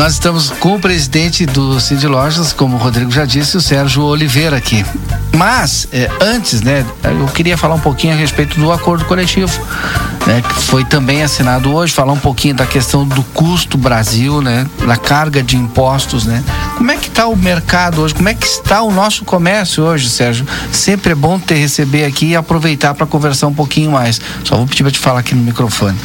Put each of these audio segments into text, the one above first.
Nós estamos com o presidente do Cid Lojas, como o Rodrigo já disse, o Sérgio Oliveira aqui. Mas, é, antes, né, eu queria falar um pouquinho a respeito do acordo coletivo, né, que foi também assinado hoje, falar um pouquinho da questão do custo Brasil, né, da carga de impostos, né. Como é que está o mercado hoje? Como é que está o nosso comércio hoje, Sérgio? Sempre é bom te receber aqui e aproveitar para conversar um pouquinho mais. Só vou pedir para te falar aqui no microfone.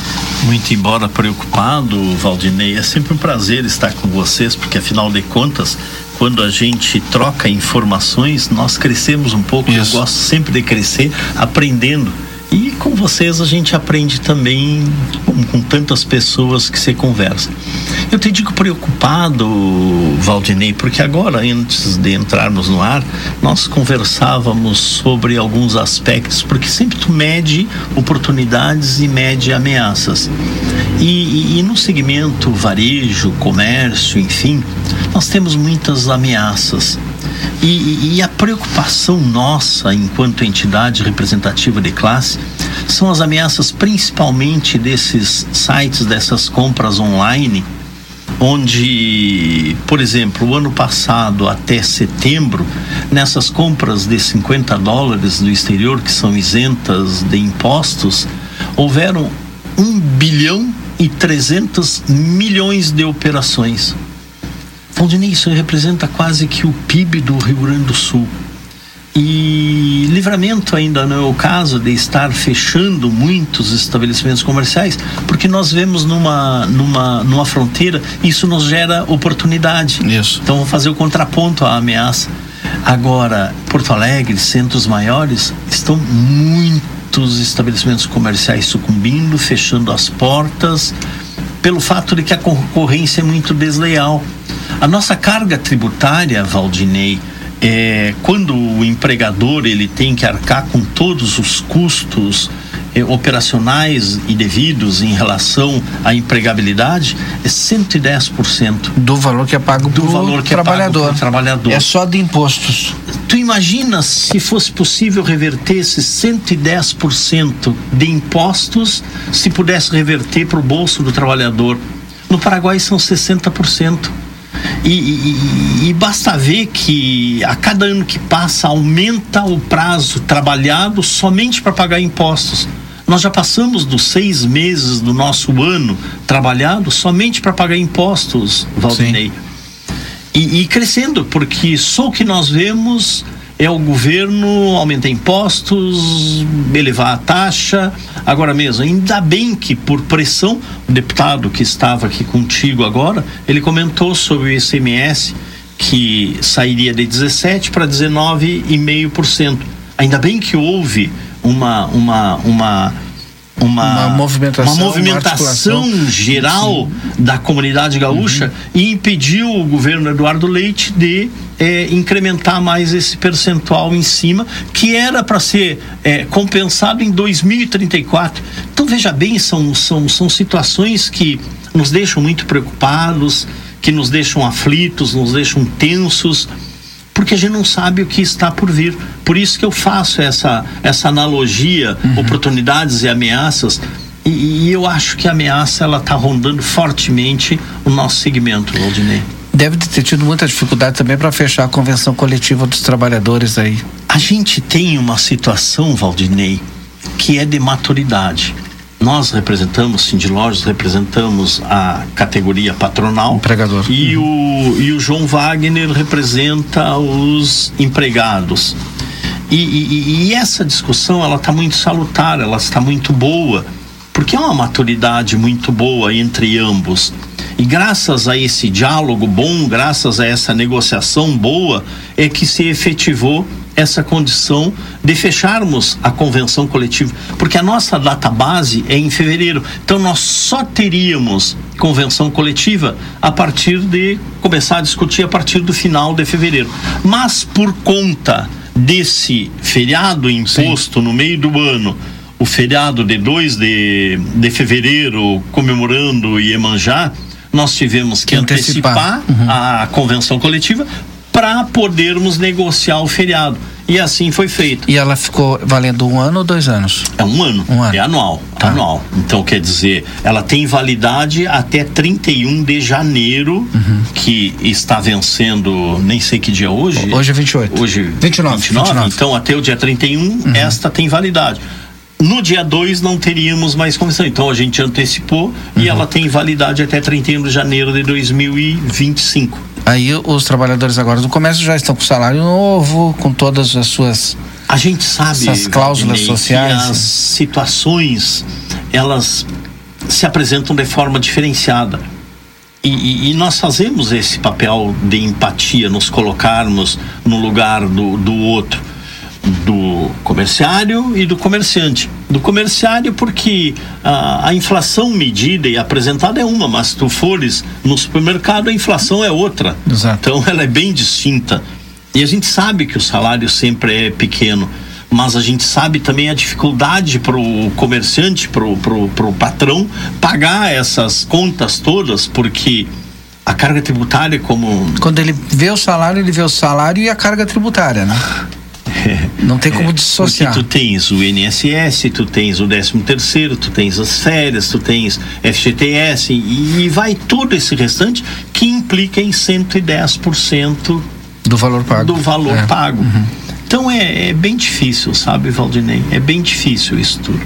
Muito embora preocupado, Valdinei, é sempre um prazer estar com vocês, porque afinal de contas, quando a gente troca informações, nós crescemos um pouco. Isso. Eu gosto sempre de crescer aprendendo. E com vocês a gente aprende também com, com, tantas pessoas que você conversa. Eu te digo preocupado, Valdinei, porque agora, antes de entrarmos no ar, nós conversávamos sobre alguns aspectos, porque sempre tu mede oportunidades e mede ameaças. E, e, e no segmento varejo, comércio, enfim, nós temos muitas ameaças. E, e, a preocupação nossa, enquanto entidade representativa de classe, são as ameaças principalmente desses sites, dessas compras online, onde, por exemplo, o ano passado até setembro, nessas compras de 50 dólares do exterior, que são isentas de impostos, houveram 1 bilhão e 300 milhões de operações. Valdinei, isso representa quase que o PIB do Rio Grande do Sul. E livramento ainda não é o caso de estar fechando muitos estabelecimentos comerciais, porque nós vemos numa, numa, numa fronteira, isso nos gera oportunidade. Isso. Então, vou fazer o contraponto à ameaça. Agora, Porto Alegre, centros maiores, estão muitos estabelecimentos comerciais sucumbindo, fechando as portas, pelo fato de que a concorrência é muito desleal. A nossa carga tributária, Valdinei, é, quando o empregador ele tem que arcar com todos os custos eh, operacionais e devidos em relação à empregabilidade é 110% do valor que é pago do valor que trabalhador. É pago trabalhador. É só de impostos. Tu imagina se fosse possível reverter esses 110% de impostos se pudesse reverter para o bolso do trabalhador. No Paraguai são 60%. E, e, e, basta ver que a cada ano que passa aumenta o prazo trabalhado somente para pagar impostos. Nós já passamos dos seis meses do nosso ano trabalhado somente para pagar impostos, Valdinei. E, e, crescendo, porque só o que nós vemos é o governo aumentar impostos, elevar a taxa. Agora mesmo, ainda bem que por pressão, o deputado que estava aqui contigo agora, ele comentou sobre o ICMS que sairia de 17 para 19,5%. Ainda bem que houve uma uma uma uma, uma movimentação, uma movimentação geral Sim. da comunidade gaúcha uhum. e impediu o governo Eduardo Leite de é, incrementar mais esse percentual em cima, que era para ser é, compensado em 2034. Então, veja bem, são, são, são situações que nos deixam muito preocupados, que nos deixam aflitos, nos deixam tensos porque a gente não sabe o que está por vir. Por isso que eu faço essa, essa analogia, uhum. oportunidades e ameaças. E, e, eu acho que a ameaça ela está rondando fortemente o nosso segmento, Valdinei. Deve ter tido muita dificuldade também para fechar a convenção coletiva dos trabalhadores aí. A gente tem uma situação, Valdinei, que é de maturidade. Nós representamos, Cindy Lojas, representamos a categoria patronal. Empregador. E, o, e o João Wagner representa os empregados. E, e, e essa discussão, ela está muito salutar, ela está muito boa, porque é uma maturidade muito boa entre ambos. E graças a esse diálogo bom, graças a essa negociação boa, é que se efetivou essa condição de fecharmos a convenção coletiva, porque a nossa data base é em fevereiro. Então nós só teríamos convenção coletiva a partir de começar a discutir a partir do final de fevereiro. Mas por conta desse feriado imposto Sim. no meio do ano, o feriado de 2 de, de fevereiro comemorando Iemanjá, nós tivemos que, que antecipar, antecipar uhum. a convenção coletiva para podermos negociar o feriado. E assim foi feito. E ela ficou valendo um ano ou dois anos? É um ano. Um ano. É anual. Tá. Anual. Então, quer dizer, ela tem validade até 31 de janeiro, Uhum. que está vencendo, nem sei que dia hoje. Hoje é 28. Hoje 29, 29, 29. Então, até o dia 31, Uhum. esta tem validade. No dia 2 não teríamos mais comissão. Então a gente antecipou Uhum. e ela tem validade até 31 de janeiro de 2025. Aí os trabalhadores agora do comércio já estão com salário novo, com todas as suas. A gente sabe Essas cláusulas sociais, que as situações elas se apresentam de forma diferenciada. E, e- e nós fazemos esse papel de empatia, nos colocarmos no lugar do, do outro, do comerciário e do comerciante. Do comerciário, porque a, a inflação medida e apresentada é uma, mas se tu fores no supermercado, a inflação é outra. Exato. Então ela é bem distinta. E a gente sabe que o salário sempre é pequeno, mas a gente sabe também a dificuldade para o comerciante, para o patrão, pagar essas contas todas, porque a carga tributária, como Quando ele vê o salário, ele vê o salário e a carga tributária, né? Não tem como dissociar. Porque tu tens o INSS, tu tens o 13 terceiro, tu tens as férias, tu tens FGTS e, e vai todo esse restante que implica em 110% Do valor pago. do valor É. pago. Então é, é bem difícil, sabe, Valdinei? É bem difícil isso tudo.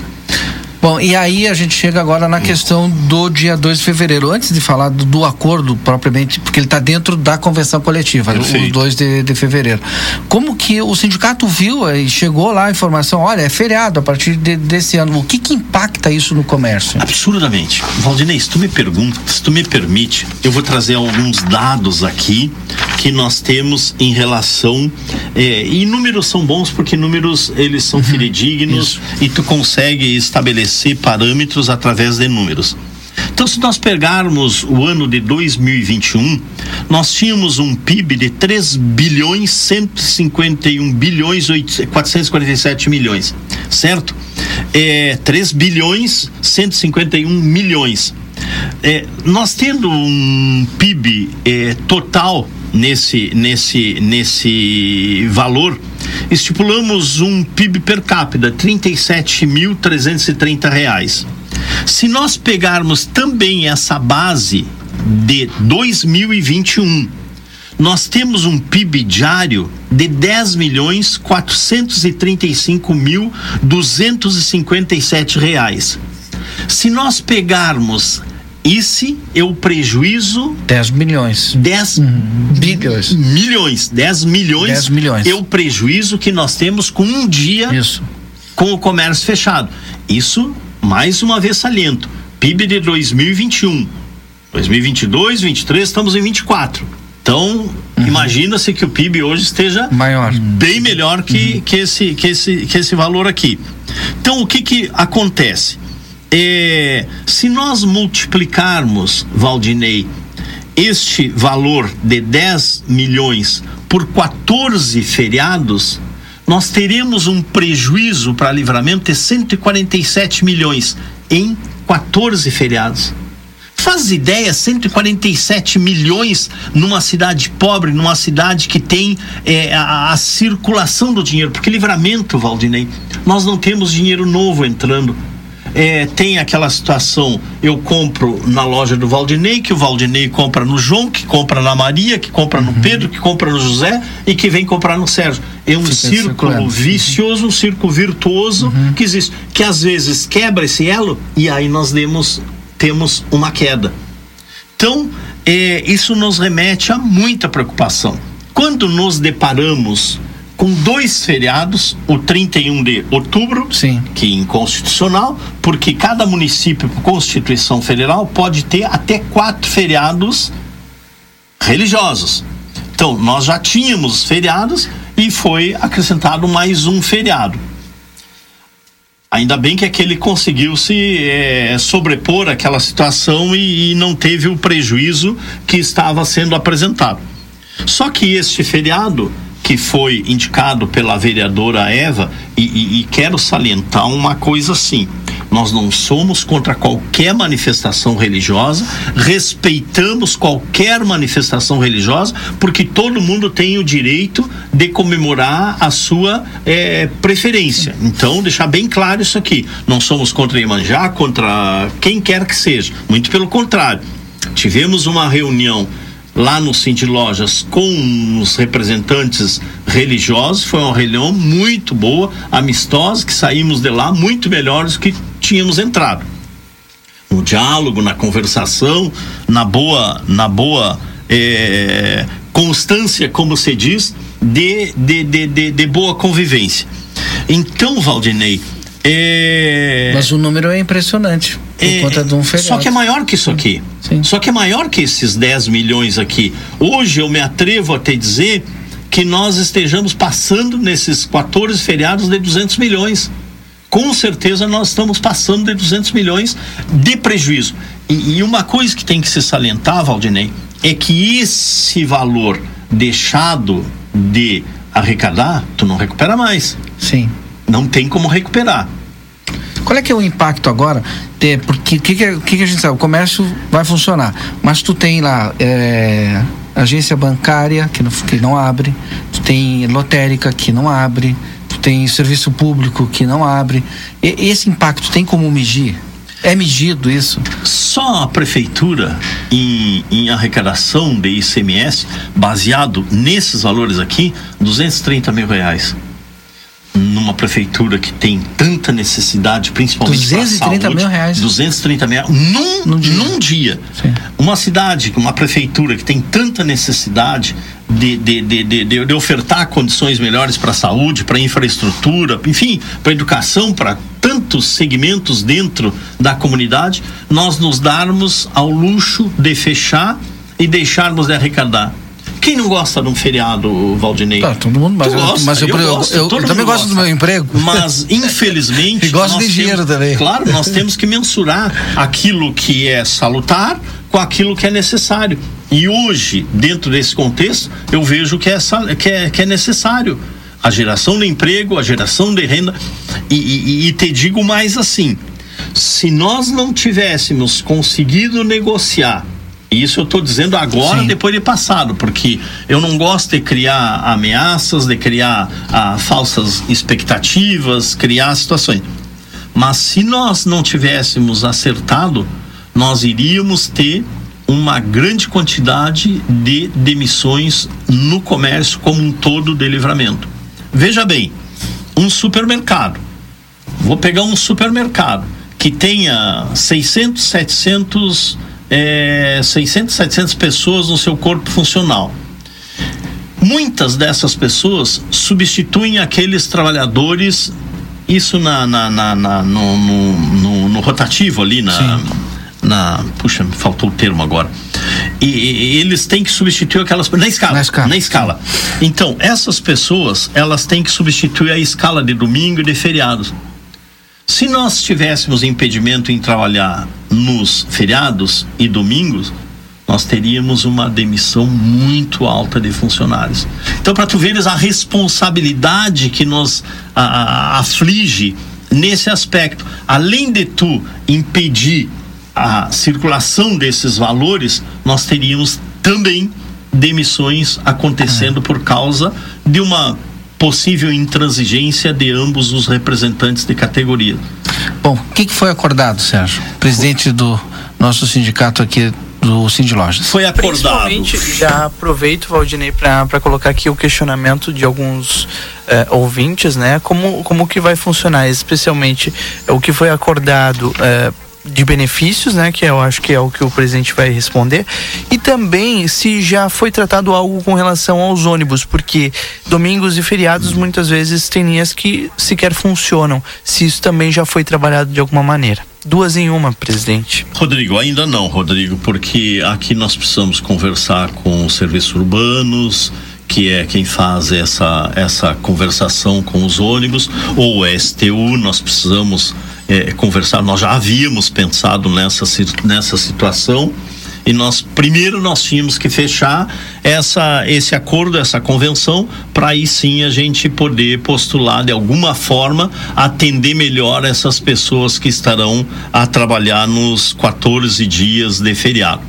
Bom, e aí a gente chega agora na questão do dia 2 de fevereiro. Antes de falar do, do acordo propriamente, porque ele está dentro da convenção coletiva, o Perfeito. 2 de, de fevereiro. Como que o sindicato viu e chegou lá a informação, olha, é feriado a partir de- desse ano. O que que impacta isso no comércio? Absurdamente. Valdinei, se tu me pergunta, se tu me permite, eu vou trazer alguns dados aqui que nós temos em relação eh, e números são bons porque números eles são fidedignos isso. e tu consegue estabelecer parâmetros através de números. Então, se nós pegarmos o ano de 2021, nós tínhamos um PIB de 3 bilhões 151 bilhões 8 447 milhões, certo? É, 3 bilhões 151 milhões. É, nós tendo um PIB é, total nesse, nesse, nesse valor, estipulamos um PIB per capita, 37.330 reais. Se nós pegarmos também essa base de 2021, nós temos um PIB diário de 10 milhões 435 mil 257 reais. Se nós pegarmos esse é o prejuízo 10 milhões. 10 Bilhões. milhões, 10 milhões, 10 milhões. é o prejuízo que nós temos com um dia Isso. com o comércio fechado. Isso, mais uma vez saliento, PIB de 2021. 2022, 23, estamos em 24. Então, imagina-se que o PIB hoje esteja Maior. bem melhor que, que, esse, que, esse, que esse valor aqui. Então, o que, que acontece? É, se nós multiplicarmos, Valdinei, este valor de 10 milhões por 14 feriados, nós teremos um prejuízo para livramento de 147 milhões em 14 feriados. Faz ideia, 147 milhões numa cidade pobre, numa cidade que tem é, a, a circulação do dinheiro. Porque livramento, Valdinei, nós não temos dinheiro novo entrando. É, tem aquela situação, eu compro na loja do Valdinei, que o Valdinei compra no João, que compra na Maria, que compra no Pedro, que compra no José e que vem comprar no Sérgio. É um Fica círculo circulando. vicioso, um círculo virtuoso que existe, que às vezes quebra esse elo e aí nós demos, temos uma queda. Então, é, isso nos remete a muita preocupação. Quando nos deparamos com dois feriados, o 31 de outubro, Sim. que é inconstitucional, porque cada município, por Constituição Federal, pode ter até quatro feriados religiosos. Então, nós já tínhamos feriados e foi acrescentado mais um feriado. Ainda bem que aquele conseguiu se eh, sobrepor àquela situação e, e não teve o prejuízo que estava sendo apresentado. Só que este feriado, que foi indicado pela vereadora Eva, e, e- e quero salientar uma coisa assim: Nós não somos contra qualquer manifestação religiosa, respeitamos qualquer manifestação religiosa, porque todo mundo tem o direito de comemorar a sua é, preferência. Então, deixar bem claro isso aqui. Não somos contra Iemanjá, contra quem quer que seja. Muito pelo contrário. Tivemos uma reunião lá no Cindy Lojas com os representantes religiosos. Foi uma reunião muito boa, amistosa, que saímos de lá muito melhores do que tínhamos entrado. No diálogo, na conversação, na boa, na boa é, constância, como se diz, de, de, de, de, de boa convivência. Então, Valdinei, é... Mas o número é impressionante. Por é, conta de um feriado. Só que é maior que isso aqui. Sim. Só que é maior que esses 10 milhões aqui. Hoje eu me atrevo a te dizer que nós estejamos passando nesses 14 feriados de 200 milhões. Com certeza nós estamos passando de 200 milhões de prejuízo. E, e uma coisa que tem que se salientar, Valdinei, é que esse valor deixado de arrecadar, tu não recupera mais. Sim não tem como recuperar. Qual é que é o impacto agora? É, porque o que, que, que, que, a gente sabe? O comércio vai funcionar, mas tu tem lá é, agência bancária que não, que não abre, tu tem lotérica que não abre, tu tem serviço público que não abre. E, esse impacto tem como medir? É medido isso? Só a prefeitura em, em arrecadação de ICMS, baseado nesses valores aqui, 230 mil reais numa prefeitura que tem tanta necessidade, principalmente 230 saúde, mil reais. 230 mil num, num dia. Num dia. Uma cidade, uma prefeitura que tem tanta necessidade de, de, de, de, de ofertar condições melhores para a saúde, para a infraestrutura, enfim, para a educação, para tantos segmentos dentro da comunidade, nós nos darmos ao luxo de fechar e deixarmos de arrecadar. Quem não gosta de um feriado, Valdinei? Tá, todo mundo, mas, eu, gosta, mas eu, eu, gosto, eu, eu também gosto do meu emprego. Mas, infelizmente. e gosto de temos, dinheiro também. Claro, nós temos que mensurar aquilo que é salutar com aquilo que é necessário. E hoje, dentro desse contexto, eu vejo que é, que é, que é necessário a geração de emprego, a geração de renda. E, e, e te digo mais assim: se nós não tivéssemos conseguido negociar isso eu estou dizendo agora, Sim. depois de passado, porque eu não gosto de criar ameaças, de criar ah, falsas expectativas, criar situações. Mas se nós não tivéssemos acertado, nós iríamos ter uma grande quantidade de demissões no comércio como um todo de livramento. Veja bem, um supermercado. Vou pegar um supermercado que tenha 600, 700 é, 600, 700 pessoas no seu corpo funcional. Muitas dessas pessoas substituem aqueles trabalhadores, isso na, na, na, na no, no, no, no, rotativo ali, na, na. Puxa, me faltou o termo agora. E, e, eles têm que substituir aquelas na escala, na escala. Na escala. Então, essas pessoas, elas têm que substituir a escala de domingo e de feriados. Se nós tivéssemos impedimento em trabalhar nos feriados e domingos, nós teríamos uma demissão muito alta de funcionários. Então, para tu veres a responsabilidade que nos a, a, aflige nesse aspecto, além de tu impedir a circulação desses valores, nós teríamos também demissões acontecendo por causa de uma possível intransigência de ambos os representantes de categoria. Bom, o que, que, foi acordado, Sérgio? Presidente do nosso sindicato aqui do Cindy Lojas. Foi acordado. Já aproveito, Valdinei, para colocar aqui o questionamento de alguns eh, ouvintes, né? Como, como que vai funcionar, especialmente o que foi acordado eh, de benefícios, né, que eu acho que é o que o presidente vai responder, e também se já foi tratado algo com relação aos ônibus, porque domingos e feriados muitas vezes tem linhas que sequer funcionam, se isso também já foi trabalhado de alguma maneira. Duas em uma, presidente. Rodrigo, ainda não, Rodrigo, porque aqui nós precisamos conversar com os serviços urbanos, que é quem faz essa, essa conversação com os ônibus, ou STU, nós precisamos é, conversar. Nós já havíamos pensado nessa, nessa situação E nós primeiro nós tínhamos que fechar essa esse acordo, essa convenção, para aí sim a gente poder postular de alguma forma atender melhor essas pessoas que estarão a trabalhar nos 14 dias de feriado.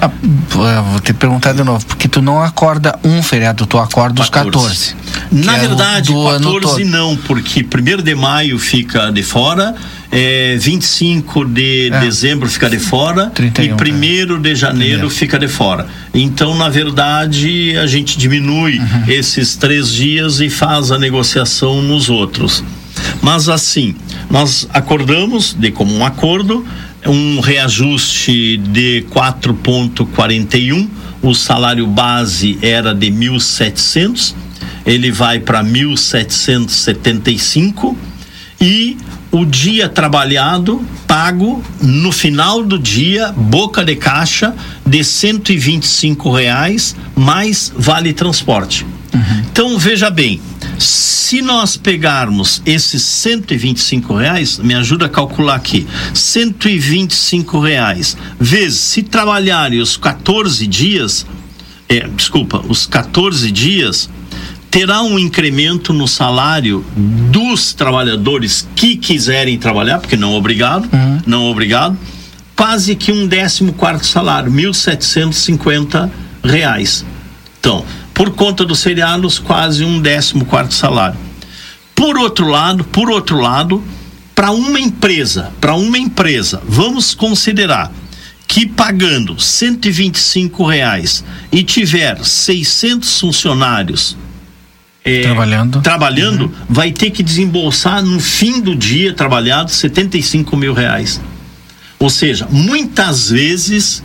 Ah, vou te perguntar de novo, porque tu não acorda um feriado, tu acorda 14. os 14. Na é verdade, é 14 não, porque 1 de maio fica de fora, é, 25 de é. dezembro fica de fora 31, e 1 é. de janeiro fica de fora. Então, na verdade, a gente diminui uhum. esses três dias e faz a negociação nos outros. Mas assim, nós acordamos de comum acordo um reajuste de 4,41. O salário base era de 1.700, ele vai para 1.775 e o dia trabalhado pago no final do dia boca de caixa de 125 reais mais vale transporte. Uhum. Então veja bem, se nós pegarmos esses 125 reais, me ajuda a calcular aqui, 125 reais vezes se trabalharem os 14 dias, é, desculpa, os 14 dias, terá um incremento no salário dos trabalhadores que quiserem trabalhar, porque não obrigado, uhum. não obrigado, quase que um décimo quarto salário, 1.750 reais. Então, por conta dos feriados, quase um décimo quarto salário. Por outro lado, por outro lado, para uma empresa, para uma empresa, vamos considerar que pagando 125 reais e tiver 600 funcionários é, trabalhando, trabalhando uhum. vai ter que desembolsar no fim do dia trabalhado 75 mil reais. Ou seja, muitas vezes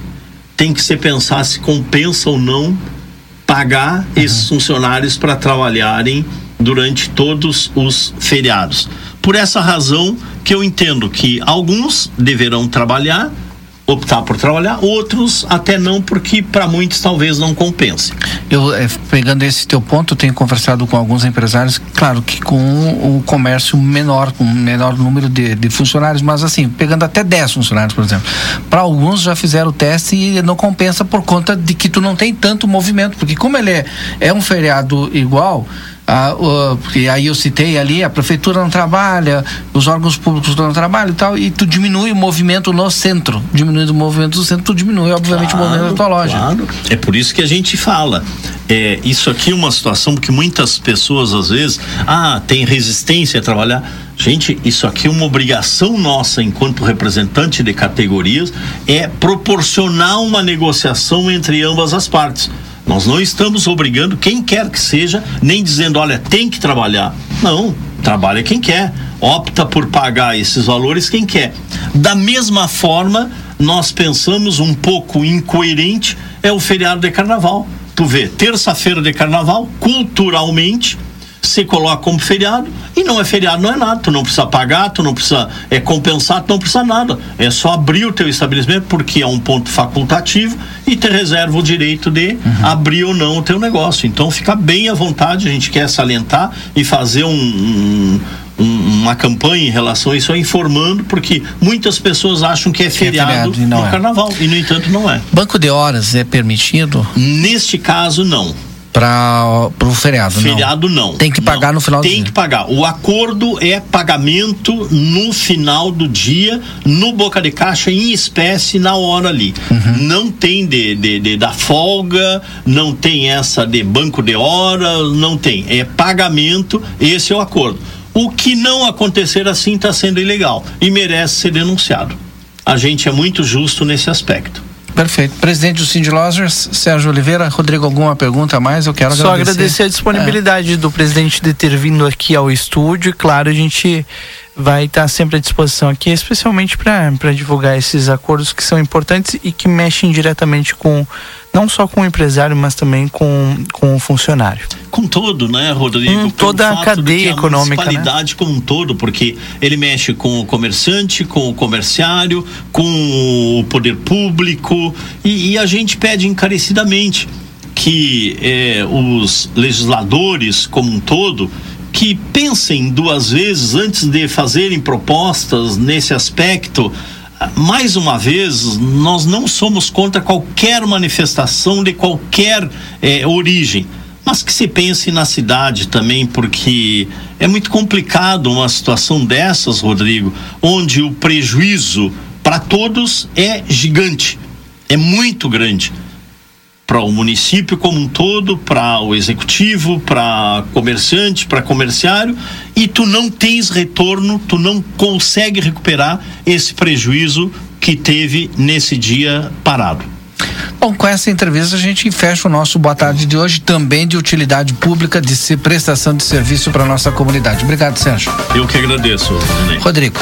tem que se pensar se compensa ou não pagar uhum. esses funcionários para trabalharem durante todos os feriados. Por essa razão que eu entendo que alguns deverão trabalhar optar por trabalhar, outros até não, porque para muitos talvez não compense. Eu, é, pegando esse teu ponto, tenho conversado com alguns empresários, claro que com o comércio menor, com menor número de, de funcionários, mas assim, pegando até 10 funcionários, por exemplo. Para alguns já fizeram o teste e não compensa por conta de que tu não tem tanto movimento, porque como ele é, é um feriado igual, ah, porque aí eu citei ali, a prefeitura não trabalha, os órgãos públicos não trabalham e tal, e tu diminui o movimento no centro. Diminuindo o movimento do centro, tu diminui, obviamente, claro, o movimento da tua loja. Claro. É por isso que a gente fala. É, isso aqui é uma situação que muitas pessoas, às vezes, ah, tem resistência a trabalhar. Gente, isso aqui é uma obrigação nossa, enquanto representante de categorias, é proporcionar uma negociação entre ambas as partes. Nós não estamos obrigando quem quer que seja, nem dizendo, olha, tem que trabalhar. Não, trabalha quem quer. Opta por pagar esses valores quem quer. Da mesma forma, nós pensamos um pouco incoerente é o feriado de carnaval. Tu vê, terça-feira de carnaval, culturalmente, se coloca como feriado e não é feriado, não é nada. Tu não precisa pagar, tu não precisa é, compensar, tu não precisa nada. É só abrir o teu estabelecimento porque é um ponto facultativo e te reserva o direito de uhum. abrir ou não o teu negócio. Então fica bem à vontade, a gente quer salientar e fazer um, um uma campanha em relação a isso, informando, porque muitas pessoas acham que é feriado, é feriado no é. carnaval, e no entanto não é. Banco de horas é permitido? Neste caso, não para o feriado. Feriado não. não. Tem que pagar não. no final Tem do dia. Tem que pagar. O acordo é pagamento no final do dia, no boca de caixa, em espécie, na hora ali. Uhum. Não tem de, de, de, da folga, não tem essa de banco de hora, não tem. É pagamento, esse é o acordo. O que não acontecer assim está sendo ilegal e merece ser denunciado. A gente é muito justo nesse aspecto. Perfeito. Presidente do Cindy Losers, Sérgio Oliveira. Rodrigo, alguma pergunta a mais? Eu quero Só agradecer. Só agradecer a disponibilidade é. do presidente de ter vindo aqui ao estúdio. Claro, a gente vai estar sempre à disposição aqui, especialmente para divulgar esses acordos que são importantes e que mexem diretamente com não só com o empresário, mas também com, com o funcionário. Com todo, né, Rodrigo? Com toda a cadeia a econômica. A municipalidade né? como um todo, porque ele mexe com o comerciante, com o comerciário, com o poder público e, e a gente pede encarecidamente que eh, os legisladores como um todo que pensem duas vezes antes de fazerem propostas nesse aspecto. Mais uma vez, nós não somos contra qualquer manifestação de qualquer eh, origem mas que se pense na cidade também, porque é muito complicado uma situação dessas, Rodrigo, onde o prejuízo para todos é gigante, é muito grande para o município como um todo, para o executivo, para comerciante, para comerciário, e tu não tens retorno, tu não consegue recuperar esse prejuízo que teve nesse dia parado. Bom, com essa entrevista a gente fecha o nosso Boa Tarde de hoje, também de utilidade pública, de prestação de serviço para nossa comunidade. Obrigado, Sérgio. Eu que agradeço, Rodrigo.